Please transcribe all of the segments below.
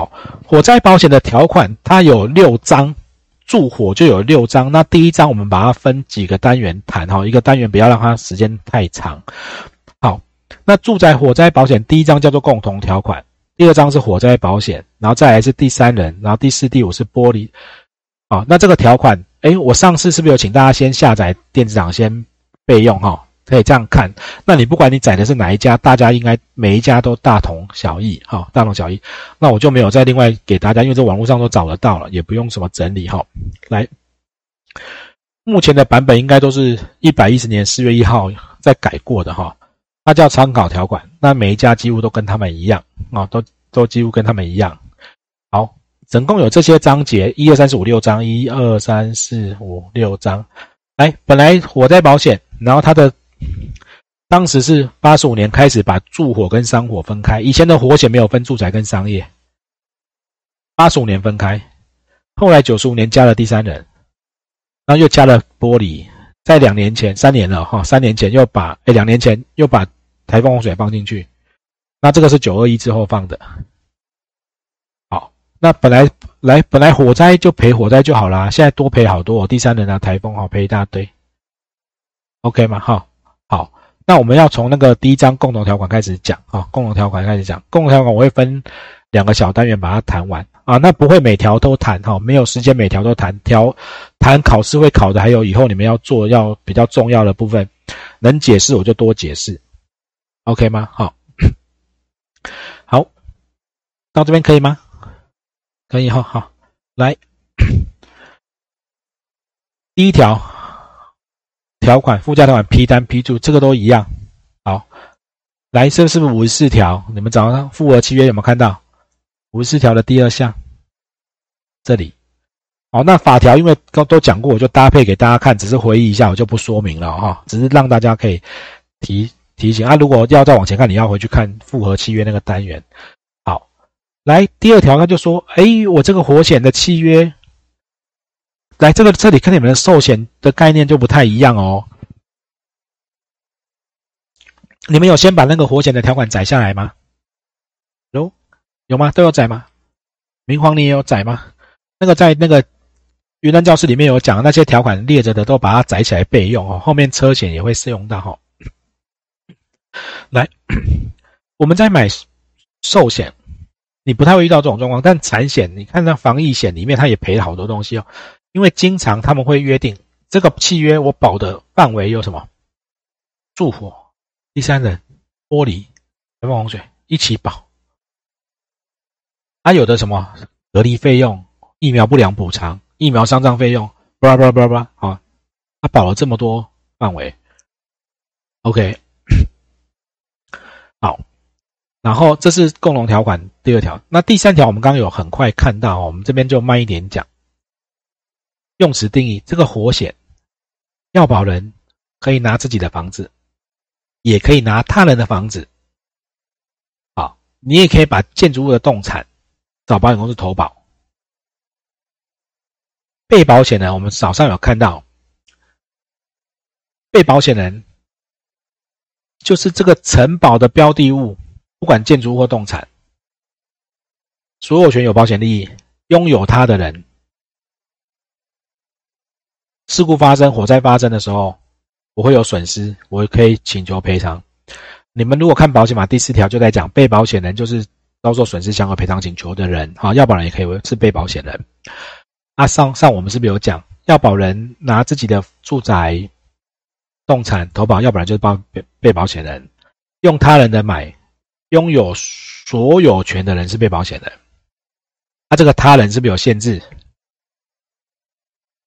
好，火灾保险的条款它有六章，住火就有六章。那第一章我们把它分几个单元谈哈，一个单元不要让它时间太长。好，那住宅火灾保险第一章叫做共同条款，第二章是火灾保险，然后再来是第三人，然后第四、第五是玻璃。好，那这个条款，哎，我上次是不是有请大家先下载电子档先备用哈？可以这样看，那你不管你载的是哪一家，大家应该每一家都大同小异哈，大同小异。那我就没有再另外给大家，因为这网络上都找得到了，也不用什么整理哈。来，目前的版本应该都是一百一十年四月一号再改过的哈，它叫参考条款。那每一家几乎都跟他们一样啊，都都几乎跟他们一样。好，总共有这些章节，一二三四五六章，一二三四五六章。来，本来火灾保险，然后它的。当时是八十五年开始把住火跟商火分开，以前的火险没有分住宅跟商业。八十五年分开，后来九十五年加了第三人，然后又加了玻璃，在两年前三年了哈，三年前又把哎两年前又把台风洪水放进去，那这个是九二一之后放的。好，那本来来本来火灾就赔火灾就好啦，现在多赔好多，第三人啊台风好赔一大堆，OK 吗？哈。好，那我们要从那个第一章共同条款开始讲啊，共同条款开始讲，共同条款我会分两个小单元把它谈完啊，那不会每条都谈哈，没有时间每条都谈，条谈考试会考的，还有以后你们要做要比较重要的部分，能解释我就多解释，OK 吗？好，好，到这边可以吗？可以哈，好，来，第一条。条款附加条款批单批注，这个都一样。好，来，这是不是五十四条？你们早上复合契约有没有看到？五十四条的第二项，这里。好，那法条因为都都讲过，我就搭配给大家看，只是回忆一下，我就不说明了哈，只是让大家可以提提醒啊。如果要再往前看，你要回去看复合契约那个单元。好，来第二条，他就说，哎，我这个火险的契约。来，这个这里跟你们的寿险的概念就不太一样哦。你们有先把那个火险的条款载下来吗？有，有吗？都有载吗？明黄你也有载吗？那个在那个云南教室里面有讲那些条款列着的，都把它载起来备用哦。后面车险也会适用到哈。来，我们在买寿险，你不太会遇到这种状况，但产险，你看那防疫险里面，它也赔了好多东西哦。因为经常他们会约定这个契约，我保的范围有什么？住火、第三人、玻璃、台风洪水一起保。它有的什么隔离费用、疫苗不良补偿、疫苗丧葬费用，巴拉巴拉巴拉巴拉，好，他保了这么多范围。OK，好，然后这是共同条款第二条。那第三条我们刚刚有很快看到，我们这边就慢一点讲。用词定义：这个火险，要保人可以拿自己的房子，也可以拿他人的房子。好，你也可以把建筑物的动产找保险公司投保。被保险人，我们早上有看到，被保险人就是这个承保的标的物，不管建筑物或动产，所有权有保险利益，拥有它的人。事故发生、火灾发生的时候，我会有损失，我可以请求赔偿。你们如果看保险法第四条，就在讲被保险人就是遭受损失相关赔偿请求的人，哈，要保人也可以是被保险人。啊，上上我们是不是有讲，要保人拿自己的住宅、动产投保，要不然就是帮被被保险人用他人的买，拥有所有权的人是被保险人。他这个他人是不是有限制？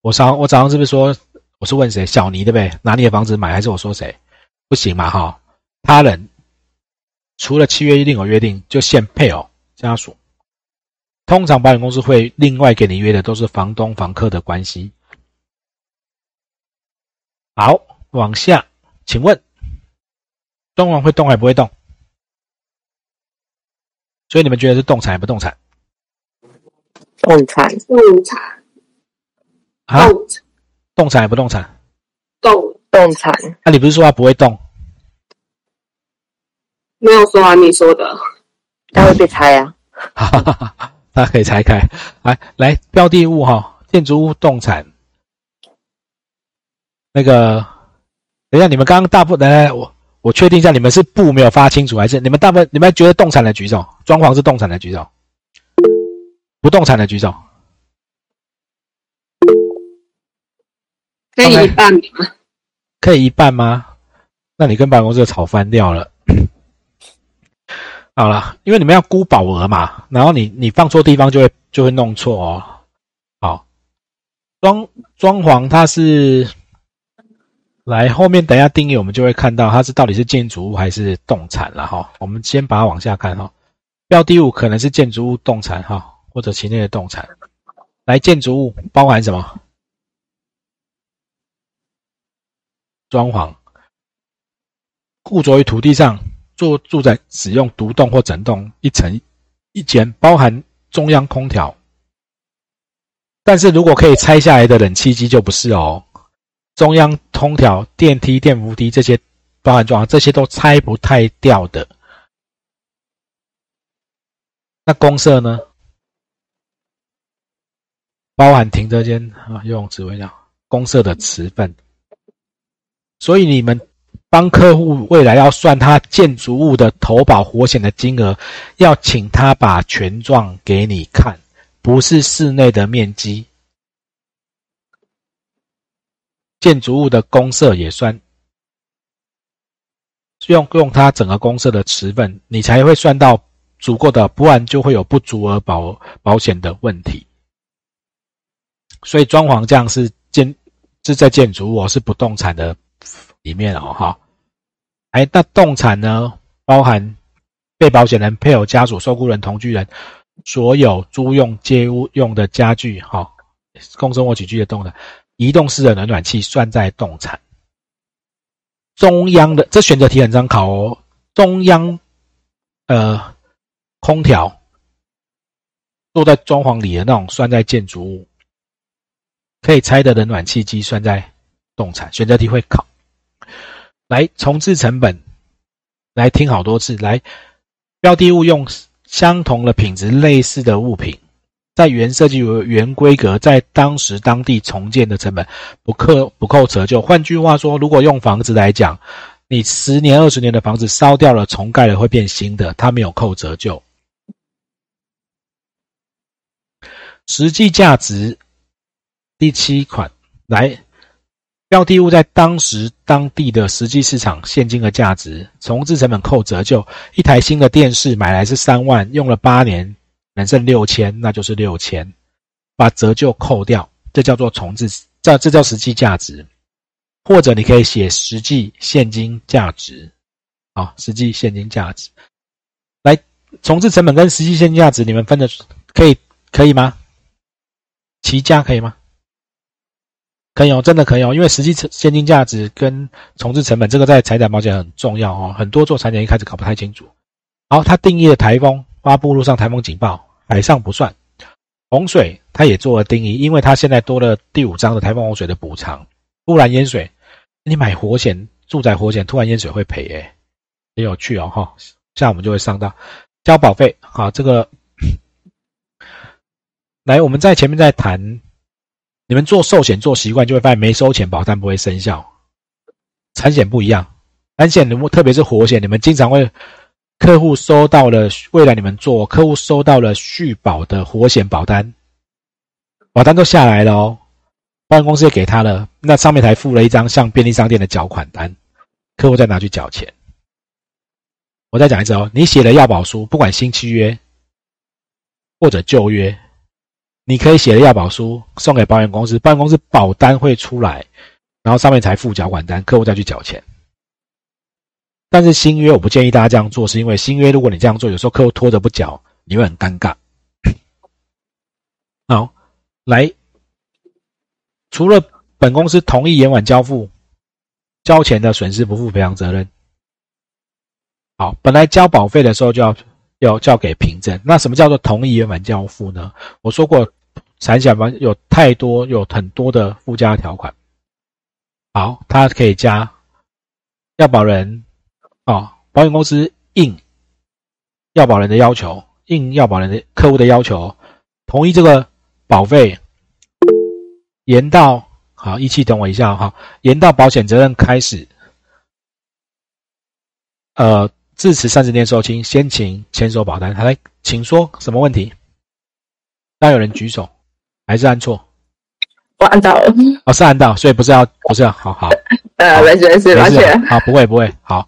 我早我早上是不是说我是问谁小尼对不对？拿你的房子买还是我说谁？不行嘛哈！他人除了契约一定有约定，就限配偶家属。通常保险公司会另外给你约的都是房东房客的关系。好，往下，请问，装潢会动还不会动？所以你们觉得是动产还不动产？动产，动产。啊，动产还不动产？动动产。那你不是说它不会动？没有说啊，你说的。它会被拆啊。大家可以拆开。来来，标的物哈，建筑物、动产。那个，等一下，你们刚刚大部分来来，我我确定一下，你们是不没有发清楚，还是你们大部分你们觉得动产的举手？装潢是动产的举手？不动产的举手？可以一半吗？可以一半吗？那你跟办公室吵翻掉了。好了，因为你们要估保额嘛，然后你你放错地方就会就会弄错哦。好，装装潢它是来后面等一下定义我们就会看到它是到底是建筑物还是动产了哈。我们先把它往下看哈，标的物可能是建筑物、动产哈，或者其内的动产。来，建筑物包含什么？装潢，固着于土地上。做住宅使用独栋或整栋一层一间，包含中央空调。但是如果可以拆下来的冷气机就不是哦。中央空调、电梯、电扶梯这些包含装，这些都拆不太掉的。那公设呢？包含停车间啊、游泳池、微料、公设的持份。所以你们。帮客户未来要算他建筑物的投保活险的金额，要请他把权状给你看，不是室内的面积。建筑物的公设也算，用用他整个公设的持份，你才会算到足够的，不然就会有不足额保保险的问题。所以装潢这样是建是在建筑物，是不动产的里面哦，哈。哎，那动产呢？包含被保险人、配偶、家属、受雇人、同居人，所有租用、借屋用的家具，哈，共生活起居的动的，移动式的冷暖气算在动产。中央的这选择题很常考哦。中央呃空调坐在装潢里的那种算在建筑物，可以拆的冷暖气机算在动产。选择题会考。来重置成本，来听好多次。来，标的物用相同的品质、类似的物品，在原设计原规格，在当时当地重建的成本不扣不扣折旧。换句话说，如果用房子来讲，你十年、二十年的房子烧掉了，重盖了会变新的，它没有扣折旧。实际价值第七款来。标的物在当时当地的实际市场现金的价值，重置成本扣折旧，一台新的电视买来是三万，用了八年，能挣六千，那就是六千，把折旧扣掉，这叫做重置，这这叫实际价值，或者你可以写实际现金价值，啊，实际现金价值，来重置成本跟实际现金价值，你们分的可以可以吗？齐家可以吗？可以哦，真的可以哦，因为实际现金价值跟重置成本这个在财产保险很重要哦，很多做产一开始搞不太清楚。好，它定义了台风发布路上台风警报，海上不算，洪水它也做了定义，因为它现在多了第五章的台风洪水的补偿，突然淹水，你买活险住宅活险突然淹水会赔诶，很有趣哦哈，下我们就会上到交保费，好这个，来我们在前面在谈。你们做寿险做习惯，就会发现没收钱保单不会生效。产险不一样，产险你们特别是活险，你们经常会客户收到了未来你们做客户收到了续保的活险保单，保单都下来了哦，保险公司也给他了，那上面还附了一张像便利商店的缴款单，客户再拿去缴钱。我再讲一次哦，你写了要保书，不管新契约或者旧约。你可以写了要保书送给保险公司，保险公司保单会出来，然后上面才付缴款单，客户再去缴钱。但是新约我不建议大家这样做，是因为新约如果你这样做，有时候客户拖着不缴，你会很尴尬。好，来，除了本公司同意延缓交付，交钱的损失不负赔偿责任。好，本来交保费的时候就要。要交给凭证，那什么叫做同意延晚交付呢？我说过，产险保有太多有很多的附加条款。好，它可以加要保人哦，保险公司应要保人的要求，应要保人的客户的要求，同意这个保费延到好，一起等我一下哈，延到保险责任开始，呃，至此三十天售罄，先请签收保单。来，请说什么问题？当有人举手，还是按错？我按到了。哦，是按到，所以不是要，不是要，好好。呃，没事没事，抱歉。好，不会不会，好，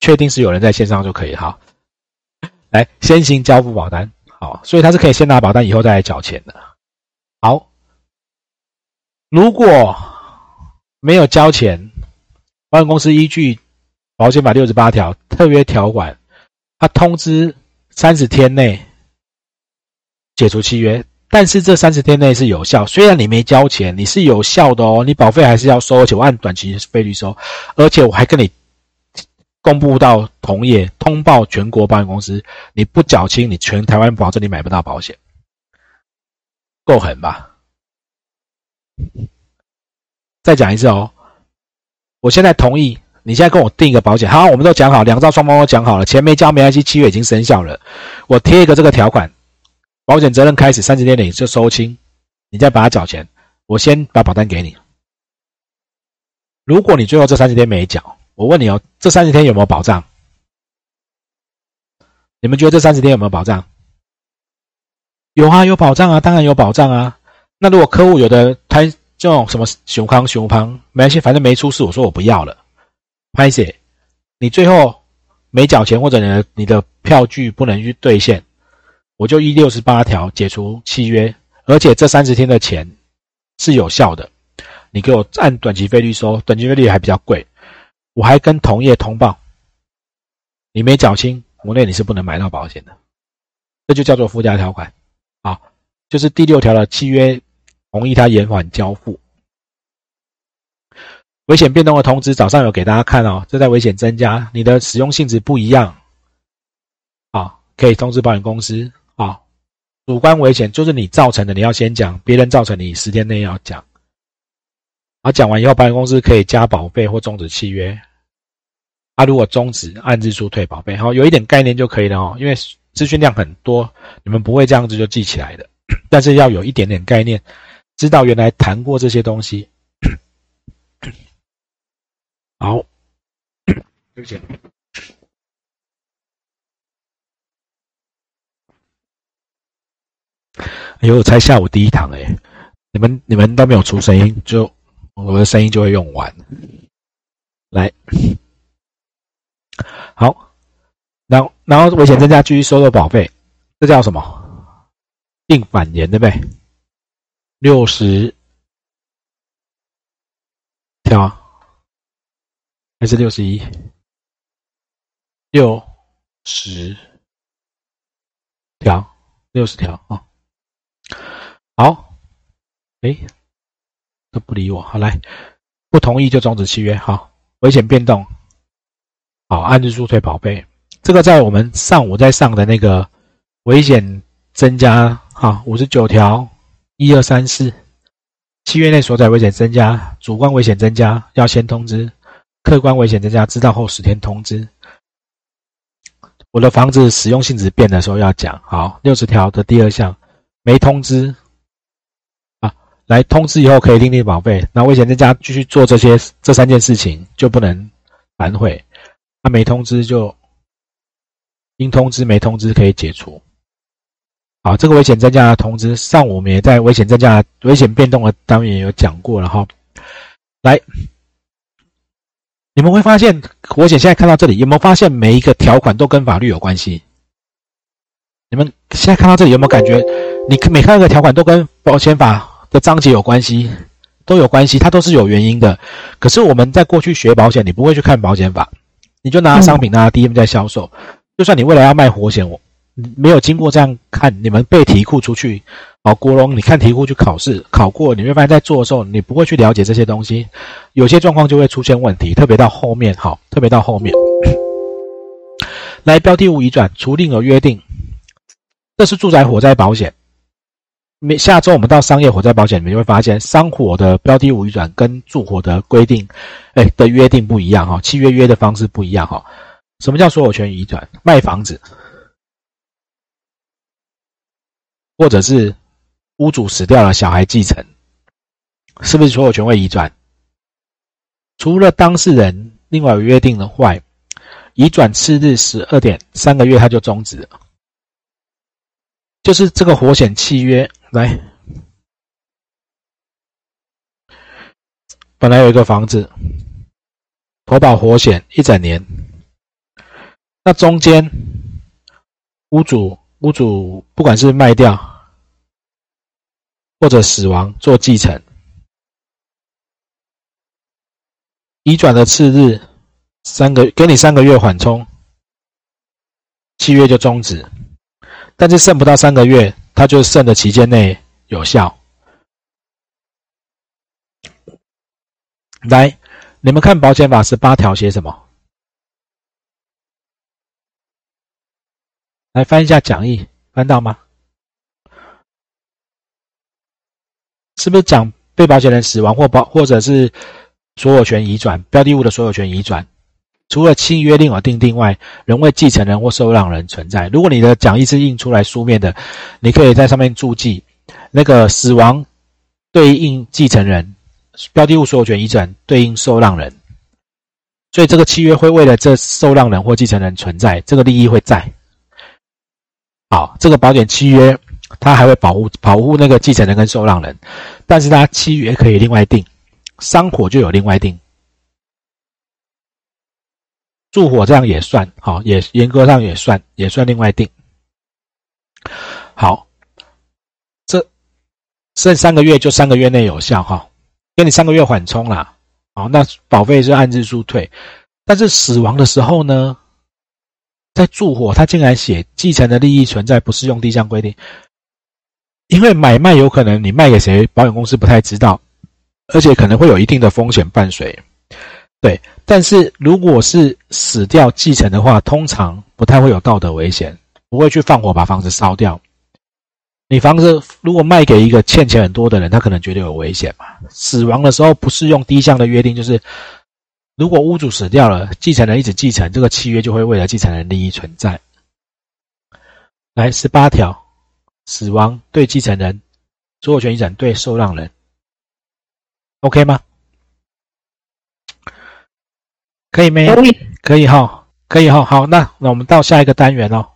确定是有人在线上就可以。好，来，先行交付保单。好，所以他是可以先拿保单，以后再来缴钱的。好，如果没有交钱，保险公司依据保险法六十八条特约条款，他通知三十天内解除契约。但是这三十天内是有效，虽然你没交钱，你是有效的哦，你保费还是要收，而且我按短期费率收，而且我还跟你公布到同业通报全国保险公司，你不缴清，你全台湾保证你买不到保险，够狠吧？再讲一次哦，我现在同意，你现在跟我订一个保险，好，我们都讲好，两兆双方都讲好了，钱没交没关系，七月已经生效了，我贴一个这个条款。保险责任开始三十天内就收清，你再把它缴钱，我先把保单给你。如果你最后这三十天没缴，我问你哦，这三十天有没有保障？你们觉得这三十天有没有保障？有啊，有保障啊，当然有保障啊。那如果客户有的他这种什么熊康熊康，没关系，反正没出事，我说我不要了。拍写？你最后没缴钱，或者你的你的票据不能去兑现。我就依六十八条解除契约，而且这三十天的钱是有效的。你给我按短期费率收，短期费率还比较贵。我还跟同业通报，你没缴清，国内你是不能买到保险的。这就叫做附加条款，啊，就是第六条的契约同意他延缓交付。危险变动的通知早上有给大家看哦，这在危险增加，你的使用性质不一样，啊，可以通知保险公司。啊，主观危险就是你造成的，你要先讲；别人造成，你十天内要讲。啊，讲完以后，保险公司可以加保费或终止契约。啊，如果终止，按日数退保费。好，有一点概念就可以了哦。因为资讯量很多，你们不会这样子就记起来的。但是要有一点点概念，知道原来谈过这些东西。好，对不起。哎呦，才下午第一堂哎，你们你们都没有出声音，就我的声音就会用完。来，好，然后然后危险增加，继续收入保费，这叫什么？定反言对不对？六十条还是六十一？六十条，六十条啊。好，哎，都不理我。好，来，不同意就终止契约。好，危险变动，好，按日数退保费。这个在我们上午在上的那个危险增加，哈，五十九条，一二三四，契约内所载危险增加，主观危险增加要先通知，客观危险增加知道后十天通知。我的房子使用性质变的时候要讲。好，六十条的第二项。没通知啊，来通知以后可以另立保费。那危险增加继续做这些这三件事情就不能反悔。他没通知就应通知没通知可以解除。好，这个危险增加的通知上午我们也在危险增加危险变动的单元有讲过了哈。来，你们会发现危险现在看到这里有没有发现每一个条款都跟法律有关系？你们现在看到这里有没有感觉？你每看一个条款都跟保险法的章节有关系，都有关系，它都是有原因的。可是我们在过去学保险，你不会去看保险法，你就拿商品拿 DM 在销售。就算你未来要卖活险，我没有经过这样看，你们背题库出去，哦，国龙，你看题库去考试考过，你会发现在做的时候，你不会去了解这些东西，有些状况就会出现问题，特别到后面，好，特别到后面，来标的物移转，除另有约定，这是住宅火灾保险。每下周我们到商业火灾保险里面，就会发现商火的标的物移转跟住火的规定，哎的约定不一样哈，契约约的方式不一样哈。什么叫所有权移转？卖房子，或者是屋主死掉了，小孩继承，是不是所有权会移转？除了当事人另外有约定的外，移转次日十二点三个月他就终止了。就是这个活险契约来，本来有一个房子，投保活险一整年，那中间屋主屋主不管是卖掉或者死亡做继承，移转的次日三个给你三个月缓冲，契约就终止。但是剩不到三个月，它就剩的期间内有效。来，你们看保险法十八条写什么？来翻一下讲义，翻到吗？是不是讲被保险人死亡或保或者是所有权移转标的物的所有权移转？除了契约另有订定外，仍为继承人或受让人存在。如果你的讲义是印出来书面的，你可以在上面注记那个死亡对应继承人，标的物所有权移转对应受让人。所以这个契约会为了这受让人或继承人存在，这个利益会在。好，这个保险契约它还会保护保护那个继承人跟受让人，但是它契约可以另外定，伤火就有另外定。住火这样也算好，也严格上也算，也算另外定。好，这剩三个月就三个月内有效哈，给你三个月缓冲啦。好，那保费是按日数退，但是死亡的时候呢，在住火他竟然写继承的利益存在不适用第一项规定，因为买卖有可能你卖给谁，保险公司不太知道，而且可能会有一定的风险伴随。对，但是如果是死掉继承的话，通常不太会有道德危险，不会去放火把房子烧掉。你房子如果卖给一个欠钱很多的人，他可能觉得有危险嘛。死亡的时候不适用第一项的约定，就是如果屋主死掉了，继承人一直继承，这个契约就会为了继承人利益存在。来，十八条，死亡对继承人，所有权遗产对受让人，OK 吗？可以没？可以，可以哈，可以哈。好，那那我们到下一个单元哦。